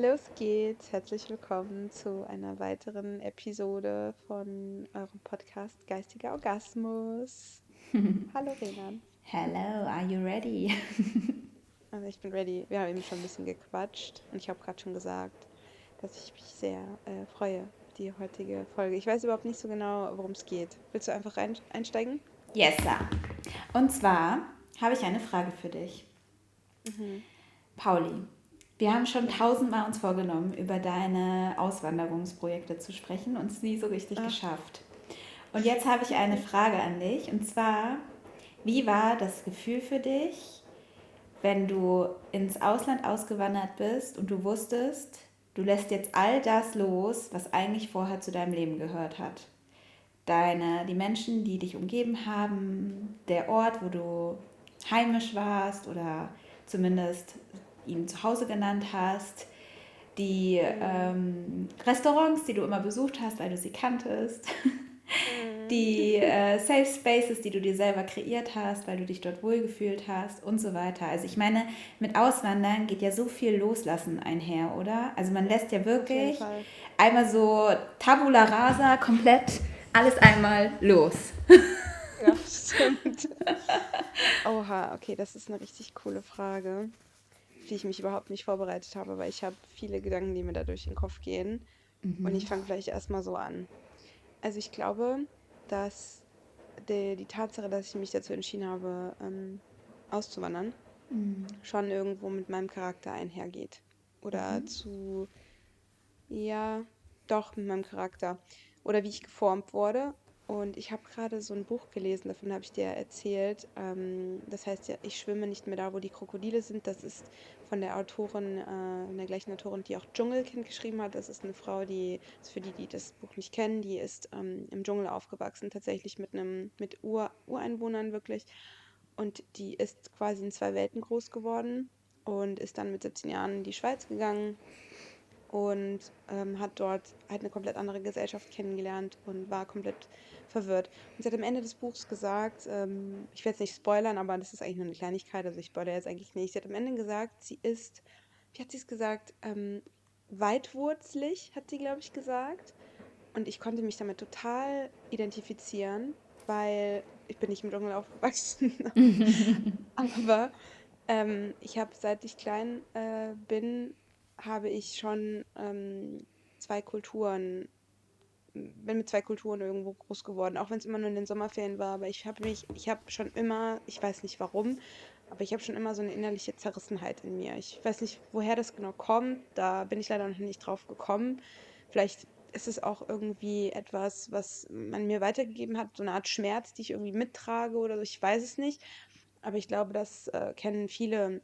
Los geht's. Herzlich willkommen zu einer weiteren Episode von eurem Podcast Geistiger Orgasmus. Hallo Renan. Hello, are you ready? Also ich bin ready. Wir haben eben schon ein bisschen gequatscht und ich habe gerade schon gesagt, dass ich mich sehr äh, freue, die heutige Folge. Ich weiß überhaupt nicht so genau, worum es geht. Willst du einfach rein, einsteigen? Yes, sir. Und zwar habe ich eine Frage für dich. Mhm. Pauli, wir haben schon tausendmal uns vorgenommen, über deine Auswanderungsprojekte zu sprechen und es nie so richtig Ach. geschafft. Und jetzt habe ich eine Frage an dich und zwar, wie war das Gefühl für dich, wenn du ins Ausland ausgewandert bist und du wusstest, du lässt jetzt all das los, was eigentlich vorher zu deinem Leben gehört hat? Deine, die Menschen, die dich umgeben haben, der Ort, wo du heimisch warst oder zumindest ihn zu Hause genannt hast, die ähm, Restaurants, die du immer besucht hast, weil du sie kanntest, die äh, Safe Spaces, die du dir selber kreiert hast, weil du dich dort wohlgefühlt hast und so weiter. Also ich meine, mit Auswandern geht ja so viel Loslassen einher, oder? Also man lässt ja wirklich einmal so tabula rasa komplett alles einmal los. Ja, stimmt. Oha, okay, das ist eine richtig coole Frage, die ich mich überhaupt nicht vorbereitet habe, weil ich habe viele Gedanken, die mir da durch den Kopf gehen. Und ich fange vielleicht erstmal so an. Also ich glaube, dass die, die Tatsache, dass ich mich dazu entschieden habe, ähm, auszuwandern, schon irgendwo mit meinem Charakter einhergeht. Oder zu, ja, doch mit meinem Charakter. Oder wie ich geformt wurde. Und ich habe gerade so ein Buch gelesen, davon habe ich dir erzählt. Ähm, das heißt ja, ich schwimme nicht mehr da, wo die Krokodile sind. Das ist von der Autorin, äh, der gleichen Autorin, die auch Dschungelkind geschrieben hat. Das ist eine Frau, die, für die, die das Buch nicht kennen, die ist ähm, im Dschungel aufgewachsen, tatsächlich mit einem, mit Ur, Ureinwohnern wirklich. Und die ist quasi in zwei Welten groß geworden und ist dann mit 17 Jahren in die Schweiz gegangen und ähm, hat dort halt eine komplett andere Gesellschaft kennengelernt und war komplett verwirrt. Und sie hat am Ende des Buchs gesagt, ähm, ich werde es nicht spoilern, aber das ist eigentlich nur eine Kleinigkeit, also ich spoilere jetzt eigentlich nicht. Sie hat am Ende gesagt, sie ist, wie hat sie es gesagt, ähm, weitwurzlig, hat sie, glaube ich, gesagt. Und ich konnte mich damit total identifizieren, weil ich bin nicht im Dschungel aufgewachsen. Aber ähm, ich habe, seit ich klein äh, bin, habe ich schon ähm, zwei Kulturen, bin mit zwei Kulturen irgendwo groß geworden, auch wenn es immer nur in den Sommerferien war. Aber ich habe mich, ich habe schon immer, ich weiß nicht warum, aber ich habe schon immer so eine innerliche Zerrissenheit in mir. Ich weiß nicht, woher das genau kommt. Da bin ich leider noch nicht drauf gekommen. Vielleicht ist es auch irgendwie etwas, was man mir weitergegeben hat, so eine Art Schmerz, die ich irgendwie mittrage oder so. Ich weiß es nicht. Aber ich glaube, das äh, kennen viele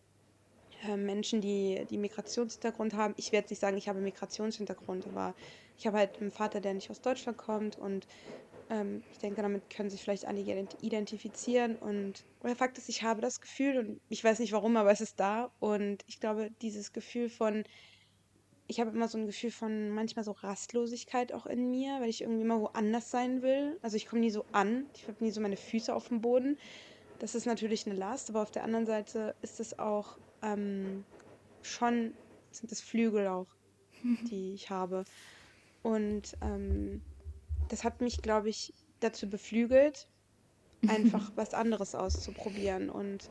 Menschen, die, die Migrationshintergrund haben. Ich werde nicht sagen, ich habe Migrationshintergrund, aber ich habe halt einen Vater, der nicht aus Deutschland kommt und ähm, ich denke, damit können sich vielleicht einige ident- identifizieren. Und der Fakt ist, ich habe das Gefühl und ich weiß nicht warum, aber es ist da. Und ich glaube, dieses Gefühl von, ich habe immer so ein Gefühl von manchmal so Rastlosigkeit auch in mir, weil ich irgendwie immer woanders sein will. Also ich komme nie so an, ich habe nie so meine Füße auf dem Boden. Das ist natürlich eine Last, aber auf der anderen Seite ist es auch ähm, schon, sind es Flügel auch, die ich habe. Und ähm, das hat mich, glaube ich, dazu beflügelt, einfach was anderes auszuprobieren und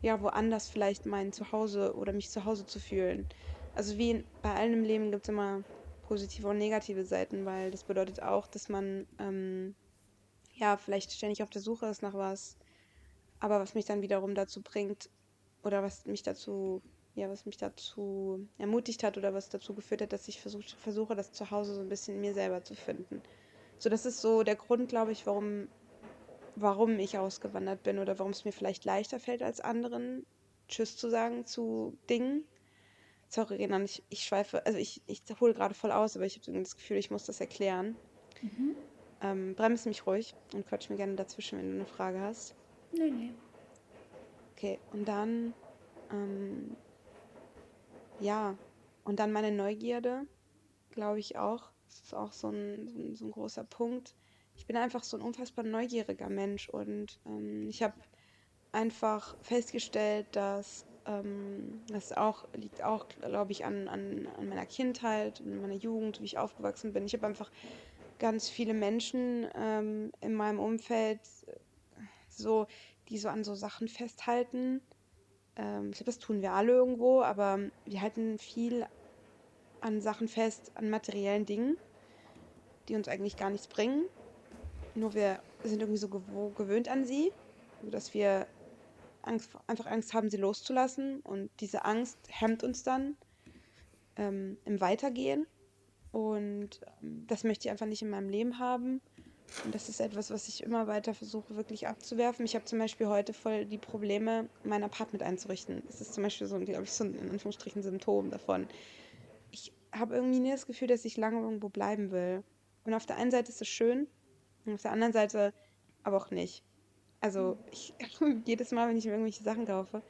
ja, woanders vielleicht mein Zuhause oder mich zu Hause zu fühlen. Also wie in, bei allem im Leben gibt es immer positive und negative Seiten, weil das bedeutet auch, dass man ähm, ja vielleicht ständig auf der Suche ist nach was, aber was mich dann wiederum dazu bringt oder was mich dazu, ja, was mich dazu ermutigt hat oder was dazu geführt hat, dass ich versuch, versuche, das Zuhause so ein bisschen in mir selber zu finden. So, das ist so der Grund, glaube ich, warum, warum ich ausgewandert bin oder warum es mir vielleicht leichter fällt als anderen, Tschüss zu sagen zu Dingen. Sorry, Renan, ich, ich schweife, also ich, ich hole gerade voll aus, aber ich habe das Gefühl, ich muss das erklären. Ähm, bremse mich ruhig und quatsch mir gerne dazwischen, wenn du eine Frage hast. Nee, nee. Okay, und dann, ähm, ja, und dann meine Neugierde, glaube ich auch. Das ist auch so ein, so ein, großer Punkt. Ich bin einfach so ein unfassbar neugieriger Mensch und ähm, ich habe einfach festgestellt, dass Ähm, das auch, liegt auch, glaube ich, an, an, an meiner Kindheit, und meiner Jugend, wie ich aufgewachsen bin. Ich habe einfach ganz viele Menschen ähm, in meinem Umfeld, so, die so an so Sachen festhalten. Ähm, ich glaube, das tun wir alle irgendwo, aber wir halten viel an Sachen fest, an materiellen Dingen, die uns eigentlich gar nichts bringen. Nur wir sind irgendwie so gewöhnt an sie, dass wir Angst, einfach Angst haben, sie loszulassen. Und diese Angst hemmt uns dann ähm, im Weitergehen. Und ähm, das möchte ich einfach nicht in meinem Leben haben. Und das ist etwas, was ich immer weiter versuche, wirklich abzuwerfen. Ich habe zum Beispiel heute voll die Probleme, mein Apartment einzurichten. Das ist zum Beispiel so, glaube ich, so ein in Anführungsstrichen Symptom davon. Ich habe irgendwie nie das Gefühl, dass ich lange irgendwo bleiben will. Und auf der einen Seite ist es schön, und auf der anderen Seite aber auch nicht. Also ich, jedes Mal, wenn ich mir irgendwelche Sachen kaufe,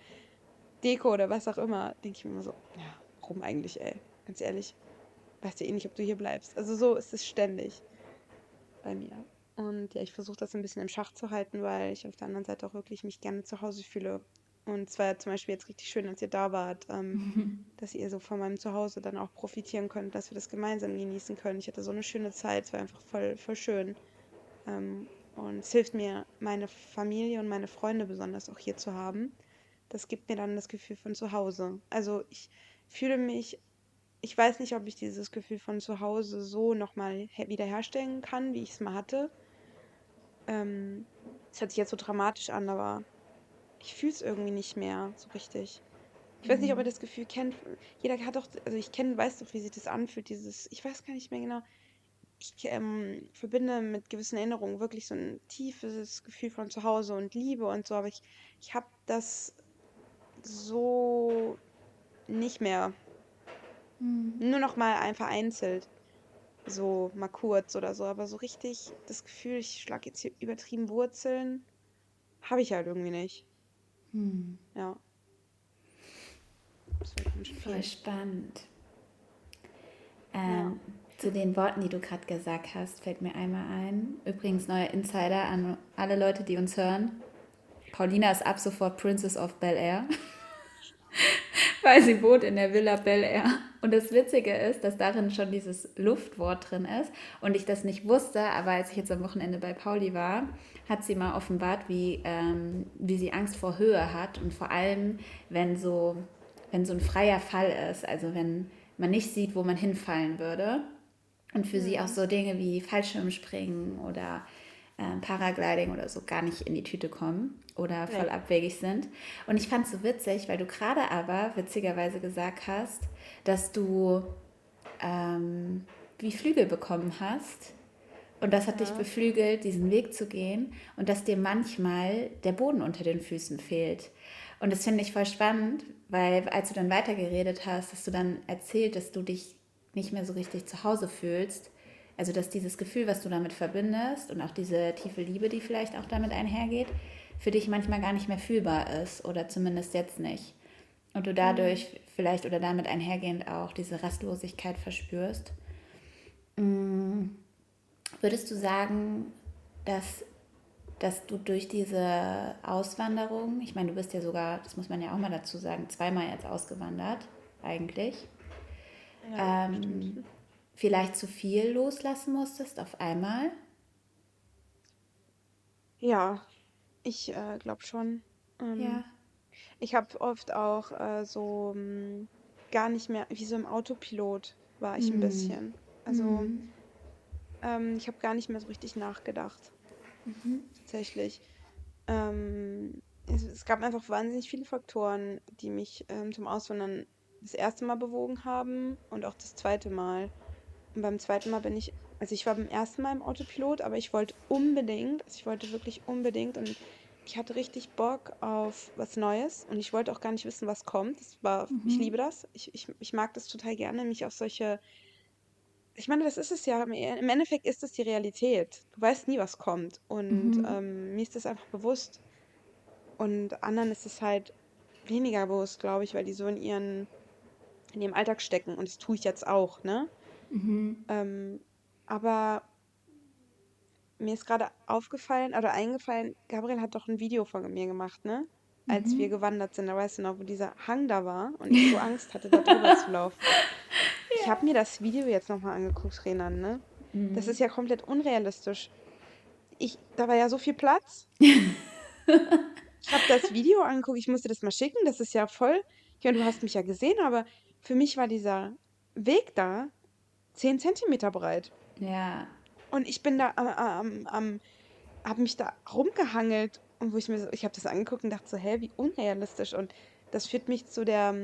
Deko oder was auch immer, denke ich mir immer so, ja, warum eigentlich, ey? Ganz ehrlich, weißt du eh nicht, ob du hier bleibst. Also so ist es ständig bei mir. Und ja, ich versuche das ein bisschen im Schach zu halten, weil ich auf der anderen Seite auch wirklich mich gerne zu Hause fühle. Und es war zum Beispiel jetzt richtig schön, als ihr da wart, ähm, dass ihr so von meinem Zuhause dann auch profitieren könnt, dass wir das gemeinsam genießen können. Ich hatte so eine schöne Zeit, es war einfach voll, voll schön. Ähm, und es hilft mir, meine Familie und meine Freunde besonders auch hier zu haben. Das gibt mir dann das Gefühl von zu Hause. Also ich fühle mich ich weiß nicht, ob ich dieses Gefühl von zu Hause so nochmal wiederherstellen kann, wie ich es mal hatte. Ähm, es hört sich jetzt so dramatisch an, aber ich fühle es irgendwie nicht mehr so richtig. Ich weiß nicht, ob ihr mhm. das Gefühl kennt. Jeder hat doch, also ich kenne, weiß doch, wie sich das anfühlt, dieses, ich weiß gar nicht mehr genau. Ich ähm, verbinde mit gewissen Erinnerungen wirklich so ein tiefes Gefühl von zu Hause und Liebe und so, aber ich, ich habe das so nicht mehr. Mhm. Nur noch mal ein vereinzelt. So mal kurz oder so, aber so richtig das Gefühl, ich schlage jetzt hier übertrieben Wurzeln, habe ich halt irgendwie nicht. Hm. Ja. Voll spannend. Ähm, ja. Zu den Worten, die du gerade gesagt hast, fällt mir einmal ein. Übrigens, neuer Insider an alle Leute, die uns hören. Paulina ist ab sofort Princess of Bel Air. weil sie wohnt in der Villa Bel Air. Und das Witzige ist, dass darin schon dieses Luftwort drin ist und ich das nicht wusste, aber als ich jetzt am Wochenende bei Pauli war, hat sie mal offenbart, wie, ähm, wie sie Angst vor Höhe hat und vor allem, wenn so, wenn so ein freier Fall ist, also wenn man nicht sieht, wo man hinfallen würde. Und für mhm. sie auch so Dinge wie Fallschirmspringen oder äh, Paragliding oder so gar nicht in die Tüte kommen oder voll ja. abwegig sind. Und ich fand es so witzig, weil du gerade aber witzigerweise gesagt hast, dass du ähm, wie Flügel bekommen hast. Und das hat ja. dich beflügelt, diesen Weg zu gehen und dass dir manchmal der Boden unter den Füßen fehlt. Und das finde ich voll spannend, weil als du dann weitergeredet hast, hast du dann erzählt, dass du dich nicht mehr so richtig zu Hause fühlst. Also dass dieses Gefühl, was du damit verbindest und auch diese tiefe Liebe, die vielleicht auch damit einhergeht, für dich manchmal gar nicht mehr fühlbar ist oder zumindest jetzt nicht. Und du dadurch mhm. vielleicht oder damit einhergehend auch diese Rastlosigkeit verspürst. Mhm. Würdest du sagen, dass, dass du durch diese Auswanderung, ich meine, du bist ja sogar, das muss man ja auch mal dazu sagen, zweimal jetzt ausgewandert, eigentlich, ja, ähm, vielleicht zu viel loslassen musstest auf einmal? Ja, ich äh, glaube schon. Ähm, Ja. ich habe oft auch äh, so mh, hm, gar nicht mehr, wie so im Autopilot war ich ein Mhm. bisschen. Also Mhm. ähm, ich habe gar nicht mehr so richtig nachgedacht, Mhm. tatsächlich. Ähm, es, es gab einfach wahnsinnig viele Faktoren, die mich ähm, zum Auswandern das erste Mal bewogen haben und auch das zweite Mal. Und beim zweiten Mal bin ich also ich war beim ersten Mal im Autopilot, aber ich wollte unbedingt, also ich wollte wirklich unbedingt und ich hatte richtig Bock auf was Neues und ich wollte auch gar nicht wissen, was kommt. Das war, mhm. ich liebe das. Ich, ich, ich mag das total gerne, mich auf solche. Ich meine, das ist es ja. Im Endeffekt ist es die Realität. Du weißt nie, was kommt. Und mhm. ähm, mir ist das einfach bewusst. Und anderen ist es halt weniger bewusst, glaube ich, weil die so in ihren in ihrem Alltag stecken. Und das tue ich jetzt auch, ne? Mhm. Ähm, aber mir ist gerade aufgefallen oder eingefallen, Gabriel hat doch ein Video von mir gemacht, ne? als mhm. wir gewandert sind. Da weißt du noch, wo dieser Hang da war und ich so Angst hatte, da drüber zu laufen. Ich habe mir das Video jetzt nochmal angeguckt, Renan, ne? Mhm. Das ist ja komplett unrealistisch. Ich, da war ja so viel Platz. ich habe das Video angeguckt, ich musste das mal schicken, das ist ja voll. Ich meine, du hast mich ja gesehen, aber für mich war dieser Weg da 10 Zentimeter breit. Ja. Und ich bin da am, am, habe mich da rumgehangelt und wo ich mir so, ich habe das angeguckt und dachte so, hä, wie unrealistisch. Und das führt mich zu der,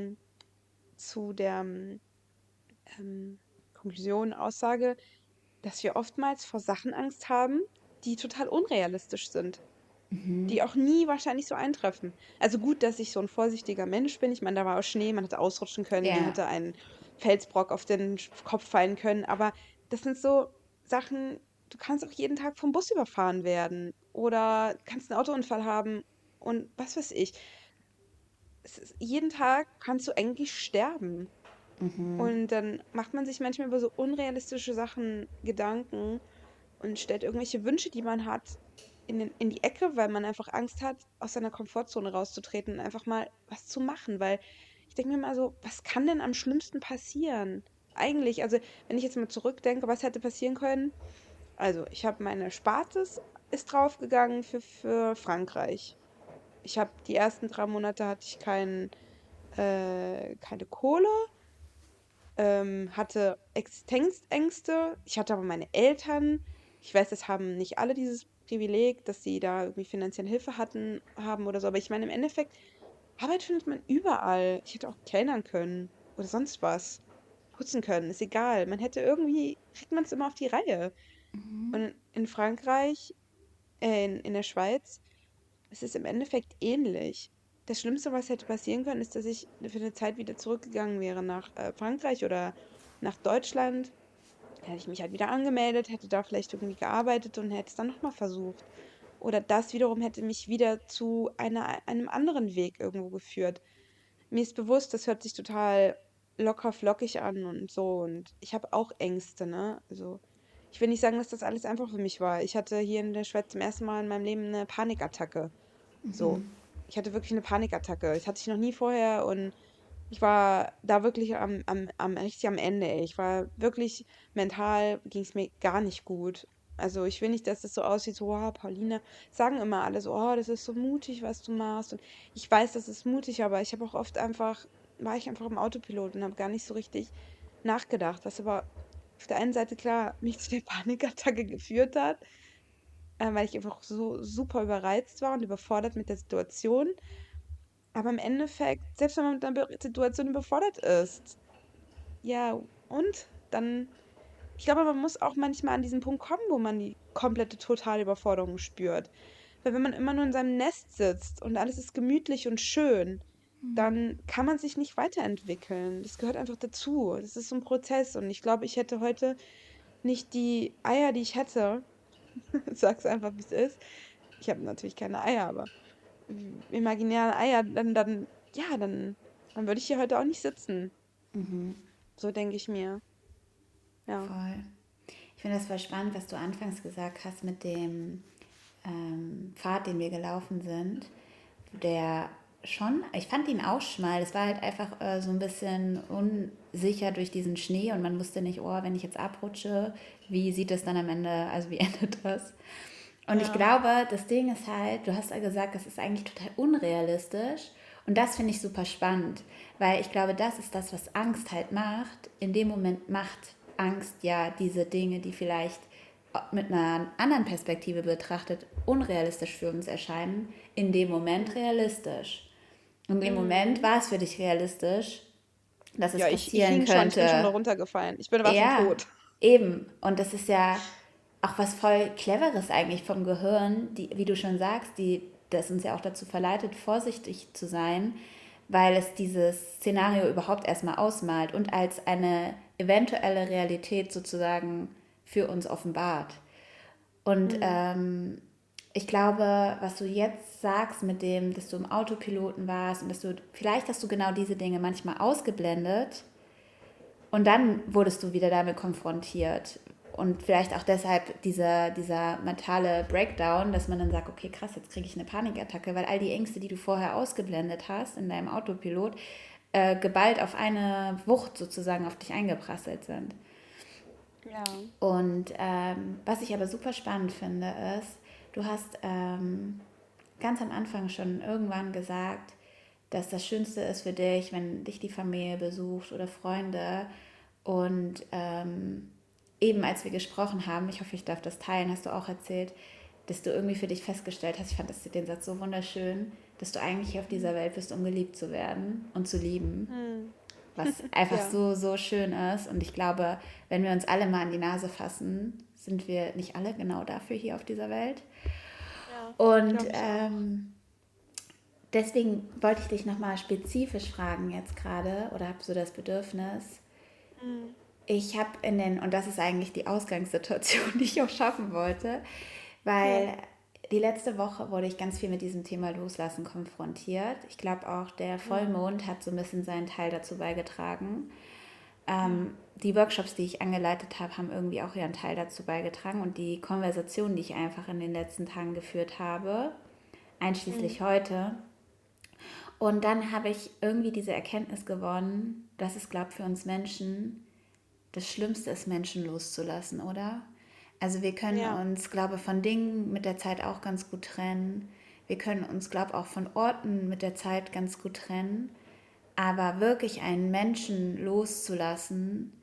zu der ähm, Konklusion, Aussage, dass wir oftmals vor Sachen Angst haben, die total unrealistisch sind. Mhm. Die auch nie wahrscheinlich so eintreffen. Also gut, dass ich so ein vorsichtiger Mensch bin. Ich meine, da war auch Schnee, man hätte ausrutschen können, ja. man hätte einen Felsbrock auf den Kopf fallen können. Aber das sind so Sachen, du kannst auch jeden Tag vom Bus überfahren werden oder kannst einen Autounfall haben und was weiß ich. Ist, jeden Tag kannst du eigentlich sterben. Mhm. Und dann macht man sich manchmal über so unrealistische Sachen Gedanken und stellt irgendwelche Wünsche, die man hat, in, den, in die Ecke, weil man einfach Angst hat, aus seiner Komfortzone rauszutreten und einfach mal was zu machen. Weil ich denke mir mal so, was kann denn am schlimmsten passieren? Eigentlich, also wenn ich jetzt mal zurückdenke, was hätte passieren können? Also, ich habe meine Spartes ist draufgegangen für, für Frankreich. Ich habe die ersten drei Monate hatte ich kein, äh, keine Kohle, ähm, hatte Existenzängste. Ich hatte aber meine Eltern. Ich weiß, das haben nicht alle dieses Privileg, dass sie da irgendwie finanzielle Hilfe hatten, haben oder so. Aber ich meine, im Endeffekt, Arbeit findet man überall. Ich hätte auch kellnern können oder sonst was. Putzen können, ist egal. Man hätte irgendwie, kriegt man es immer auf die Reihe. Mhm. Und in Frankreich, äh, in, in der Schweiz, ist es im Endeffekt ähnlich. Das Schlimmste, was hätte passieren können, ist, dass ich für eine Zeit wieder zurückgegangen wäre nach äh, Frankreich oder nach Deutschland. Da hätte ich mich halt wieder angemeldet, hätte da vielleicht irgendwie gearbeitet und hätte es dann nochmal versucht. Oder das wiederum hätte mich wieder zu einer, einem anderen Weg irgendwo geführt. Mir ist bewusst, das hört sich total locker flockig an und so. Und ich habe auch Ängste, ne? Also ich will nicht sagen, dass das alles einfach für mich war. Ich hatte hier in der Schweiz zum ersten Mal in meinem Leben eine Panikattacke. Mhm. So. Ich hatte wirklich eine Panikattacke. Das hatte ich noch nie vorher und ich war da wirklich am, am, am richtig am Ende. Ich war wirklich mental, ging es mir gar nicht gut. Also ich will nicht, dass es so aussieht, so, oh, Pauline, sagen immer alle so, oh, das ist so mutig, was du machst. Und ich weiß, das ist mutig, aber ich habe auch oft einfach, war ich einfach im Autopilot und habe gar nicht so richtig nachgedacht, was aber auf der einen Seite klar mich zu der Panikattacke geführt hat, äh, weil ich einfach so super überreizt war und überfordert mit der Situation. Aber im Endeffekt, selbst wenn man mit einer Situation überfordert ist, ja, und dann, ich glaube, man muss auch manchmal an diesen Punkt kommen, wo man die komplette totale Überforderung spürt. Weil wenn man immer nur in seinem Nest sitzt und alles ist gemütlich und schön, Mhm. dann kann man sich nicht weiterentwickeln. Das gehört einfach dazu. Das ist so ein Prozess. Und ich glaube, ich hätte heute nicht die Eier, die ich hätte. Sag's einfach, wie es ist. Ich habe natürlich keine Eier, aber imaginäre Eier, dann, dann, ja, dann, dann würde ich hier heute auch nicht sitzen. Mhm. So denke ich mir. Ja. Voll. Ich finde das voll spannend, was du anfangs gesagt hast mit dem ähm, Pfad, den wir gelaufen sind, der schon, ich fand ihn auch schmal. Es war halt einfach äh, so ein bisschen unsicher durch diesen Schnee und man wusste nicht, oh, wenn ich jetzt abrutsche, wie sieht es dann am Ende, also wie endet das? Und ja. ich glaube, das Ding ist halt, du hast ja gesagt, das ist eigentlich total unrealistisch. Und das finde ich super spannend, weil ich glaube, das ist das, was Angst halt macht. In dem Moment macht Angst ja diese Dinge, die vielleicht mit einer anderen Perspektive betrachtet unrealistisch für uns erscheinen, in dem Moment realistisch. Und im mhm. Moment war es für dich realistisch, dass es ja, passieren ich, ich könnte. Schon, ich bin schon runtergefallen. Ich bin aber ja, tot. Eben. Und das ist ja auch was voll Cleveres eigentlich vom Gehirn, die, wie du schon sagst, die, das uns ja auch dazu verleitet, vorsichtig zu sein, weil es dieses Szenario überhaupt erstmal ausmalt und als eine eventuelle Realität sozusagen für uns offenbart. Und mhm. ähm, ich glaube, was du jetzt sagst mit dem, dass du im Autopiloten warst und dass du, vielleicht hast du genau diese Dinge manchmal ausgeblendet und dann wurdest du wieder damit konfrontiert. und vielleicht auch deshalb dieser, dieser mentale Breakdown, dass man dann sagt, okay, krass, jetzt kriege ich eine Panikattacke, weil all die Ängste, die du vorher ausgeblendet hast in deinem Autopilot, äh, geballt auf eine Wucht sozusagen auf dich eingeprasselt sind. Ja. Und ähm, was ich aber super spannend finde, ist, du hast ähm, ganz am Anfang schon irgendwann gesagt, dass das Schönste ist für dich, wenn dich die Familie besucht oder Freunde. Und ähm, eben als wir gesprochen haben, ich hoffe, ich darf das teilen, hast du auch erzählt, dass du irgendwie für dich festgestellt hast, ich fand das, den Satz so wunderschön, dass du eigentlich hier auf dieser Welt bist, um geliebt zu werden und zu lieben. Mhm. Was einfach ja. so, so schön ist. Und ich glaube, wenn wir uns alle mal an die Nase fassen, sind wir nicht alle genau dafür hier auf dieser Welt. Ja, und ähm, deswegen wollte ich dich nochmal spezifisch fragen jetzt gerade oder habe so das Bedürfnis. Mhm ich habe in den, und das ist eigentlich die Ausgangssituation, die ich auch schaffen wollte, weil ja. Die letzte Woche wurde ich ganz viel mit diesem Thema Loslassen konfrontiert. Ich glaube auch, der Vollmond hat so ein bisschen seinen Teil dazu beigetragen. Ähm, die Workshops, die ich angeleitet habe, haben irgendwie auch ihren Teil dazu beigetragen und die Konversationen, die ich einfach in den letzten Tagen geführt habe, einschließlich mhm. heute. Und dann habe ich irgendwie diese Erkenntnis gewonnen, dass es, glaube ich, für uns Menschen das Schlimmste ist, Menschen loszulassen, oder? Also wir können ja. uns, glaube ich, von Dingen mit der Zeit auch ganz gut trennen. Wir können uns, glaube ich, auch von Orten mit der Zeit ganz gut trennen. Aber wirklich einen Menschen loszulassen,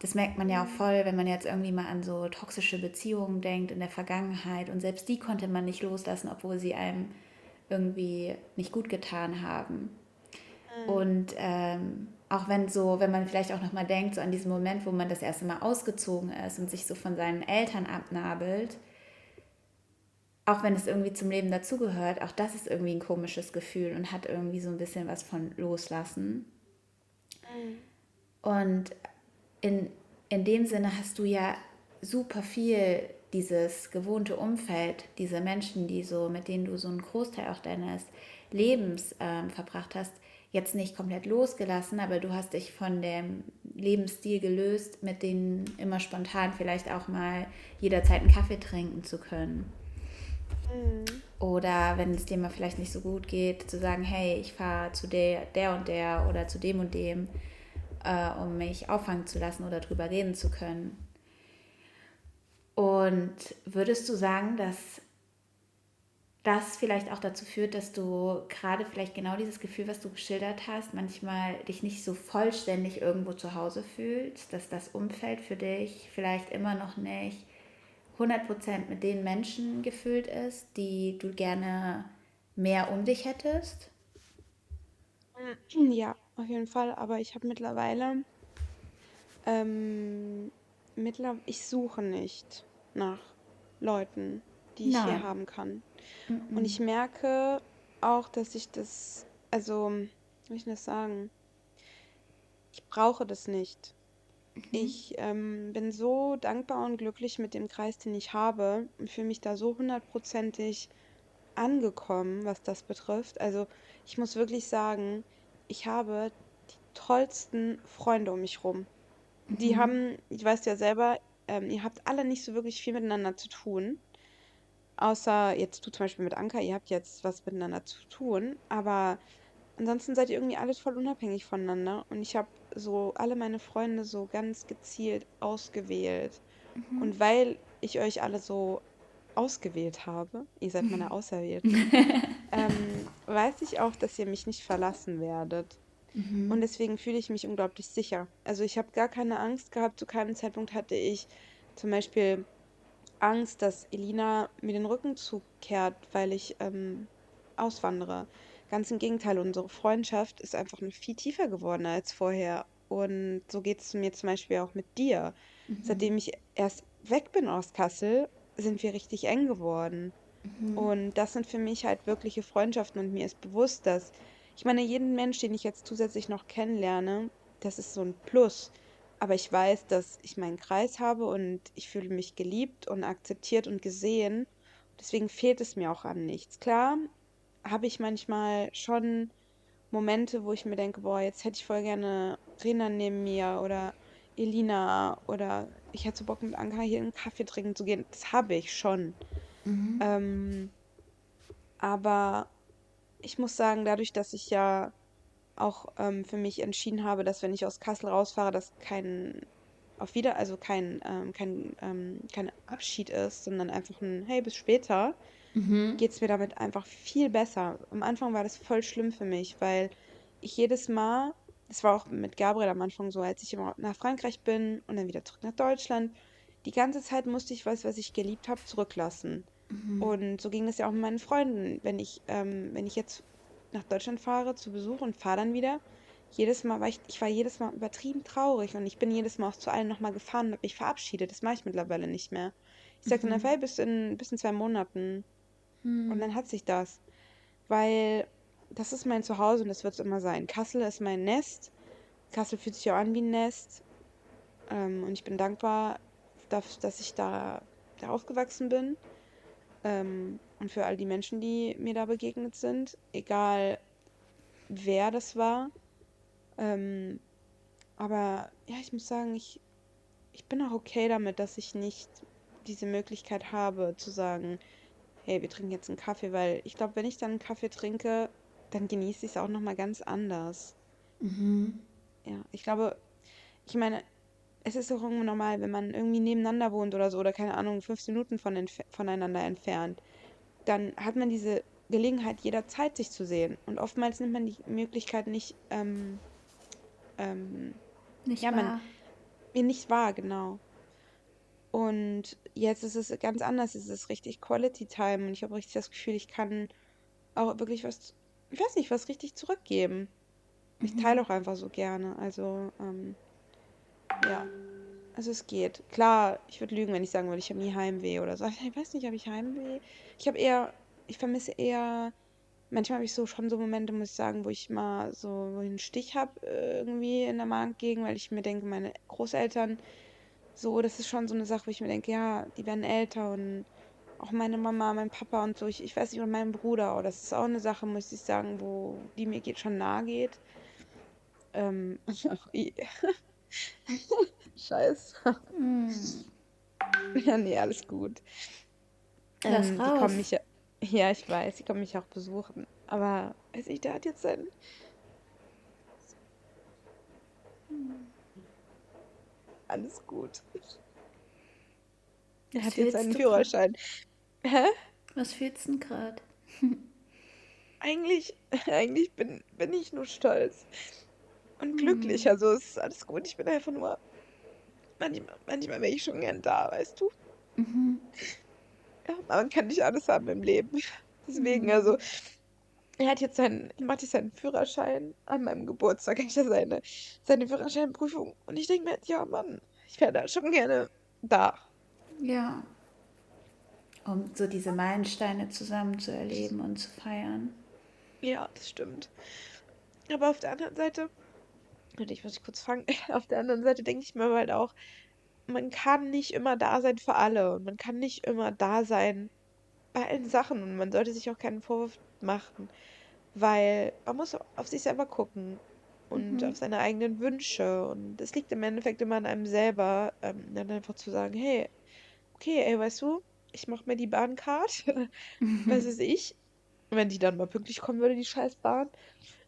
das merkt man ja auch voll, wenn man jetzt irgendwie mal an so toxische Beziehungen denkt in der Vergangenheit. Und selbst die konnte man nicht loslassen, obwohl sie einem irgendwie nicht gut getan haben. Mhm. Und ähm, auch wenn so, wenn man vielleicht auch nochmal denkt, so an diesen Moment, wo man das erste Mal ausgezogen ist und sich so von seinen Eltern abnabelt, auch wenn es irgendwie zum Leben dazugehört, auch das ist irgendwie ein komisches Gefühl und hat irgendwie so ein bisschen was von Loslassen. Mhm. Und in, in dem Sinne hast du ja super viel dieses gewohnte Umfeld, diese Menschen, die so, mit denen du so einen Großteil auch deines Lebens ähm, verbracht hast, jetzt nicht komplett losgelassen, aber du hast dich von dem Lebensstil gelöst, mit denen immer spontan vielleicht auch mal jederzeit einen Kaffee trinken zu können. Mhm. Oder wenn es dir mal vielleicht nicht so gut geht, zu sagen, hey, ich fahre zu der, der und der oder zu dem und dem, äh, um mich auffangen zu lassen oder drüber reden zu können. Und würdest du sagen, dass das vielleicht auch dazu führt, dass du gerade vielleicht genau dieses Gefühl, was du geschildert hast, manchmal dich nicht so vollständig irgendwo zu Hause fühlst, dass das Umfeld für dich vielleicht immer noch nicht 100% mit den Menschen gefüllt ist, die du gerne mehr um dich hättest? Ja, auf jeden Fall. Aber ich habe mittlerweile, ähm, mittler ich suche nicht nach Leuten, die ich Nein. hier haben kann. Mhm. Und ich merke auch, dass ich das, also, wie soll ich das sagen? Ich brauche das nicht. Mhm. Ich ähm, bin so dankbar und glücklich mit dem Kreis, den ich habe und fühle mich da so hundertprozentig angekommen, was das betrifft. Also ich muss wirklich sagen, ich habe die tollsten Freunde um mich rum. Die mhm. haben, ich weiß ja selber, ähm, ihr habt alle nicht so wirklich viel miteinander zu tun. Außer jetzt du zum Beispiel mit Anka, ihr habt jetzt was miteinander zu tun, aber ansonsten seid ihr irgendwie alle voll unabhängig voneinander. Und ich habe so alle meine Freunde so ganz gezielt ausgewählt. Mhm. Und weil ich euch alle so ausgewählt habe, ihr seid meine Auserwählten, ähm, weiß ich auch, dass ihr mich nicht verlassen werdet. Mhm. Und deswegen fühle ich mich unglaublich sicher. Also ich habe gar keine Angst gehabt. Zu keinem Zeitpunkt hatte ich zum Beispiel Angst, dass Elina mir den Rücken zukehrt, weil ich ähm, auswandere. Ganz im Gegenteil, unsere Freundschaft ist einfach noch viel tiefer geworden als vorher. Und so geht es mir zum Beispiel auch mit dir. Mhm. Seitdem ich erst weg bin aus Kassel, sind wir richtig eng geworden. Mhm. Und das sind für mich halt wirkliche Freundschaften und mir ist bewusst, dass ich meine, jeden Mensch, den ich jetzt zusätzlich noch kennenlerne, das ist so ein Plus. Aber ich weiß, dass ich meinen Kreis habe und ich fühle mich geliebt und akzeptiert und gesehen. Deswegen fehlt es mir auch an nichts. Klar, habe ich manchmal schon Momente, wo ich mir denke, boah, jetzt hätte ich voll gerne Rena neben mir oder Elina oder ich hätte so Bock mit Anka hier einen Kaffee trinken zu gehen. Das habe ich schon. Mhm. Ähm, aber ich muss sagen, dadurch, dass ich ja auch ähm, für mich entschieden habe, dass wenn ich aus Kassel rausfahre, das kein auf wieder, also kein, ähm, kein, ähm, kein Abschied ist, sondern einfach ein Hey, bis später, Mhm. geht es mir damit einfach viel besser. Am Anfang war das voll schlimm für mich, weil ich jedes Mal, das war auch mit Gabriel am Anfang so, als ich immer nach Frankreich bin und dann wieder zurück nach Deutschland, die ganze Zeit musste ich was, was ich geliebt habe, zurücklassen. Mhm. Und so ging es ja auch mit meinen Freunden. Wenn ich, ähm, wenn ich jetzt nach Deutschland fahre zu Besuch und fahre dann wieder, jedes Mal war ich, ich war jedes Mal übertrieben traurig und ich bin jedes Mal auch zu allen nochmal gefahren und habe mich verabschiedet. Das mache ich mittlerweile nicht mehr. Ich sage dann einfach, hey, bis in, bis in zwei Monaten. Und Mhm. dann hat sich das. Weil das ist mein Zuhause und das wird es immer sein. Kassel ist mein Nest. Kassel fühlt sich auch an wie ein Nest. Ähm, und ich bin dankbar, dafür, dass ich da, da aufgewachsen bin. Ähm, und für all die Menschen, die mir da begegnet sind. Egal wer das war. Ähm, aber ja, ich muss sagen, ich, ich bin auch okay damit, dass ich nicht diese Möglichkeit habe zu sagen, hey, wir trinken jetzt einen Kaffee, weil ich glaube, wenn ich dann einen Kaffee trinke, dann genieße ich es auch noch mal ganz anders. Mhm. Ja, ich glaube, ich meine, es ist auch irgendwie normal, wenn man irgendwie nebeneinander wohnt oder so oder keine Ahnung, 15 Minuten von entf voneinander entfernt, dann hat man diese Gelegenheit jederzeit sich zu sehen. Und oftmals nimmt man die Möglichkeit nicht, ähm, ähm, Nicht ja, man wahr? mir nicht wahr, genau. Und jetzt ist es ganz anders, es ist richtig Quality Time und ich habe richtig das Gefühl, ich kann auch wirklich was, ich weiß nicht, was richtig zurückgeben. Ich teile Mhm. auch einfach so gerne. Also, ähm, ja, also es geht. Klar, ich würde lügen, wenn ich sagen würde, ich habe nie Heimweh oder so. Ich weiß nicht, habe ich Heimweh? Ich habe eher, ich vermisse eher, manchmal habe ich so schon so Momente, muss ich sagen, wo ich mal so einen Stich habe irgendwie in der Magengegend, weil ich mir denke, meine Großeltern, so, das ist schon so eine Sache, wo ich mir denke, ja, die werden älter und auch meine Mama, mein Papa und so, ich, ich weiß nicht, und mein Bruder, oh, das ist auch eine Sache, muss ich sagen, wo die mir geht, schon nahe geht. Ähm, Scheiße. Mhm. Ja, nee, alles gut. Lass Ähm, die kommen raus. mich ja, ja, ich weiß, die kommen mich auch besuchen. Aber, weiß ich, der hat jetzt sein, alles gut. Er hat jetzt gerade? Führerschein. Hä? Was fühlst du denn gerade? Eigentlich, eigentlich bin, bin ich nur stolz und glücklich. Mhm. Also, es ist alles gut. Ich bin einfach nur, manchmal, manchmal wäre ich schon gern da, weißt du? Mhm. Ja, man kann nicht alles haben im Leben. Deswegen, Mhm. also, er hat jetzt seinen, macht jetzt seinen Führerschein an meinem Geburtstag, er seine, seine Führerscheinprüfung. Und ich denke mir, ja, Mann, ich wäre da schon gerne da. Ja, um so diese Meilensteine zusammen zu erleben und zu feiern. Ja, das stimmt. Aber auf der anderen Seite, ich muss ich kurz fangen. Auf der anderen Seite denke ich mir halt auch, man kann nicht immer da sein für alle und man kann nicht immer da sein bei allen Sachen und man sollte sich auch keinen Vorwurf machen, weil man muss auf sich selber gucken und Mhm. auf seine eigenen Wünsche und es liegt im Endeffekt immer an einem selber, ähm, dann einfach zu sagen, hey, okay, ey, weißt du, ich mache mir die Bahncard, was weiß ich, wenn die dann mal pünktlich kommen würde, die scheiß Bahn,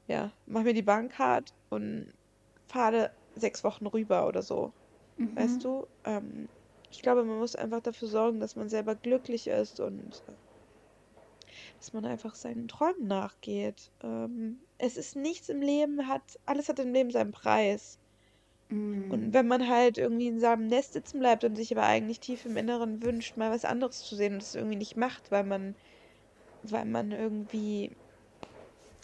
ja, mach mir die Bahncard und fahre sechs Wochen rüber oder so. Weißt Mhm. du? Ähm, ich glaube, man muss einfach dafür sorgen, dass man selber glücklich ist und äh, dass man einfach seinen Träumen nachgeht. Ähm, es ist nichts im Leben, hat, alles hat im Leben seinen Preis. Und Mhm. wenn man halt irgendwie in seinem Nest sitzen bleibt und sich aber eigentlich tief im Inneren wünscht, mal was anderes zu sehen und es irgendwie nicht macht, weil man, weil man irgendwie,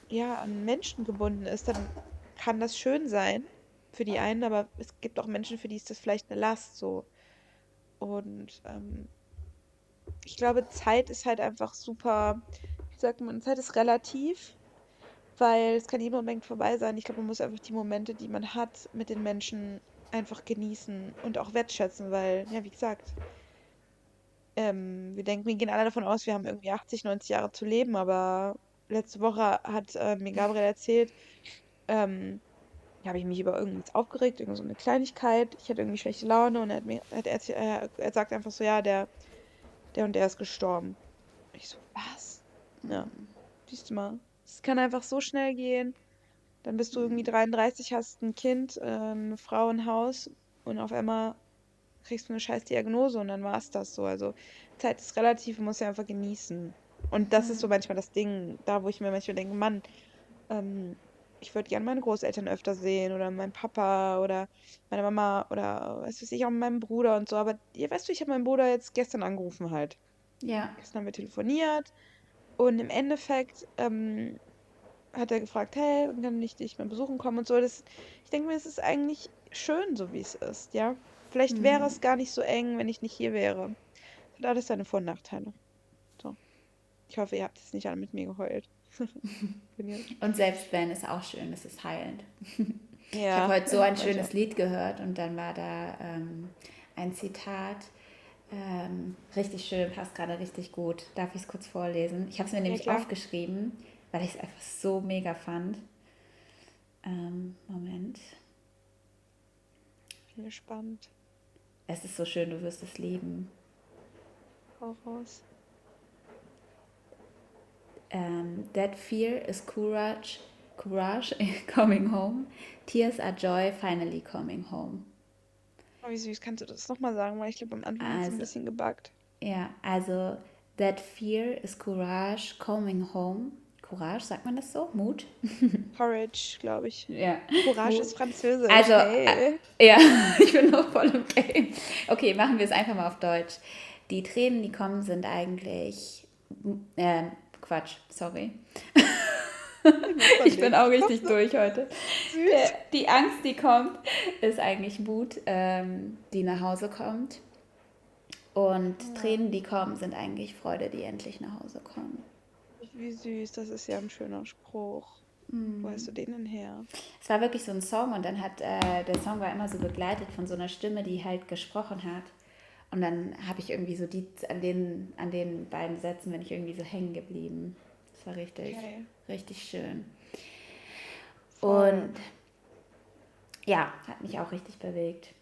ja, an Menschen gebunden ist, dann kann das schön sein für die einen, aber es gibt auch Menschen, für die ist das vielleicht eine Last so. Und ähm, ich glaube, Zeit ist halt einfach super, wie sagt man, Zeit ist relativ, weil es kann jeden Moment vorbei sein. Ich glaube, man muss einfach die Momente, die man hat, mit den Menschen einfach genießen und auch wertschätzen, weil, ja, wie gesagt, ähm, wir denken, wir gehen alle davon aus, wir haben irgendwie 80, 90 Jahre zu leben, aber letzte Woche hat äh, mir Gabriel erzählt, ähm, habe ich mich über irgendwas aufgeregt, irgend so eine Kleinigkeit. Ich hatte irgendwie schlechte Laune und er, hat mir, hat er, er, sagt einfach so, ja, der, der und der ist gestorben. Ich so, was? Ja, siehst du mal. Es kann einfach so schnell gehen. Dann bist du irgendwie 33, hast ein Kind, äh, eine Frau, ein Haus und auf einmal kriegst du eine scheiß Diagnose und dann war es das so. Also Zeit ist relativ, man muss ja einfach genießen. Und das ist so manchmal das Ding, da wo ich mir manchmal denke, Mann, ähm, ich würde gerne meine Großeltern öfter sehen oder meinen Papa oder meine Mama oder was weiß ich, auch meinen Bruder und so. Aber ihr weißt du, ich habe meinen Bruder jetzt gestern angerufen halt. Ja. Gestern haben wir telefoniert und im Endeffekt ähm, hat er gefragt, hey, kann ich dich mal besuchen kommen und so. Das, ich denke mir, es ist eigentlich schön, so wie es ist, ja. Vielleicht mhm. wäre es gar nicht so eng, wenn ich nicht hier wäre. Hat alles seine Vor- und Nachteile. So. Ich hoffe, ihr habt jetzt nicht alle mit mir geheult. und selbst wenn, ist auch schön, es ist heilend. Ja, ich habe heute so ein schönes Lied gehört und dann war da ähm, ein Zitat. Ähm, richtig schön, passt gerade richtig gut. Darf ich es kurz vorlesen? Ich habe es mir nämlich ja, aufgeschrieben weil ich es einfach so mega fand. Ähm, Moment. Bin gespannt. Es ist so schön, du wirst es lieben. Hau raus. Um, ähm, that fear is courage, courage coming home. Tears are joy finally coming home. Oh, wie süß. Kannst du das nochmal sagen? Weil ich glaube, am Anfang also, ist es ein bisschen gebackt. Ja, also that fear is courage coming home. Courage, sagt man das so? Mut? Courage, glaube ich. Ja. Courage ist französisch. Also, hey. äh, ja, ich bin noch voll im Game. Okay, machen wir es einfach mal auf Deutsch. Die Tränen, die kommen, sind eigentlich. Äh, Quatsch, sorry. ich bin auch richtig durch heute. Die Angst, die kommt, ist eigentlich Mut, ähm, die nach Hause kommt. Und ja. Tränen, die kommen, sind eigentlich Freude, die endlich nach Hause kommt. Wie süß, das ist ja ein schöner Spruch. Mm. Wo hast du den denn her? Es war wirklich so ein Song und dann hat äh, der Song war immer so begleitet von so einer Stimme, die halt gesprochen hat. Und dann habe ich irgendwie so die an den, an den beiden Sätzen bin ich irgendwie so hängen geblieben. Das war richtig, okay. richtig schön. Und ja, hat mich auch richtig bewegt.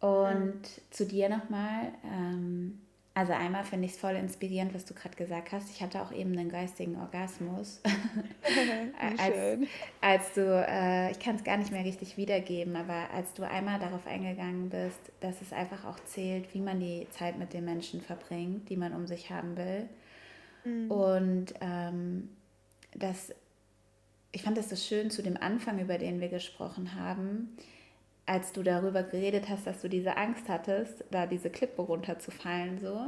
Und ja. zu dir nochmal. Ähm, also einmal finde ich es voll inspirierend, was du gerade gesagt hast. Ich hatte auch eben einen geistigen Orgasmus. als, als du, äh, ich kann es gar nicht mehr richtig wiedergeben, aber als du einmal darauf eingegangen bist, dass es einfach auch zählt, wie man die Zeit mit den Menschen verbringt, die man um sich haben will. Mhm. Und ähm, das, ich fand das so schön zu dem Anfang, über den wir gesprochen haben als du darüber geredet hast, dass du diese Angst hattest, da diese Klippe runterzufallen so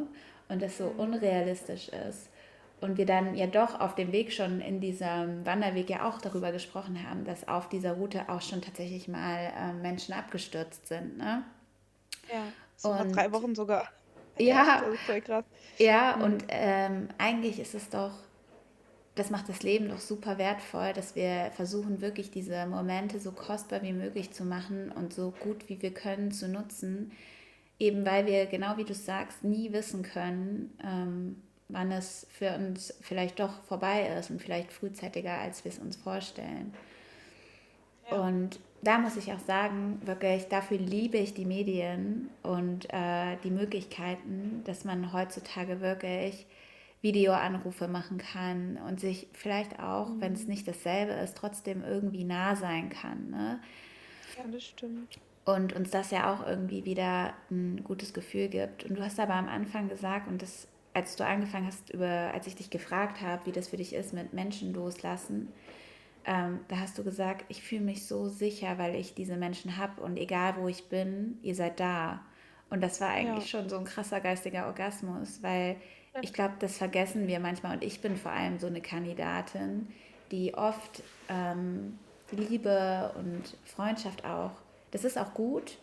und das so mhm. unrealistisch ist und wir dann ja doch auf dem Weg schon in diesem Wanderweg ja auch darüber gesprochen haben, dass auf dieser Route auch schon tatsächlich mal äh, Menschen abgestürzt sind, ne? Ja, so und, drei Wochen sogar. Ja. Ja, mhm. und ähm, eigentlich ist es doch das macht das Leben doch super wertvoll, dass wir versuchen, wirklich diese Momente so kostbar wie möglich zu machen und so gut wie wir können zu nutzen. Eben weil wir, genau wie du sagst, nie wissen können, ähm, wann es für uns vielleicht doch vorbei ist und vielleicht frühzeitiger, als wir es uns vorstellen. Ja. Und da muss ich auch sagen, wirklich, dafür liebe ich die Medien und äh, die Möglichkeiten, dass man heutzutage wirklich Videoanrufe machen kann und sich vielleicht auch, mhm. wenn es nicht dasselbe ist, trotzdem irgendwie nah sein kann. Ne? Ja, das stimmt. Und uns das ja auch irgendwie wieder ein gutes Gefühl gibt. Und du hast aber am Anfang gesagt, und das, als du angefangen hast, über, als ich dich gefragt habe, wie das für dich ist mit Menschen loslassen, ähm, da hast du gesagt, ich fühle mich so sicher, weil ich diese Menschen habe und egal wo ich bin, ihr seid da. Und das war eigentlich ja. schon so ein krasser geistiger Orgasmus, weil ich glaube, das vergessen wir manchmal und ich bin vor allem so eine Kandidatin, die oft ähm, Liebe und Freundschaft auch, das ist auch gut,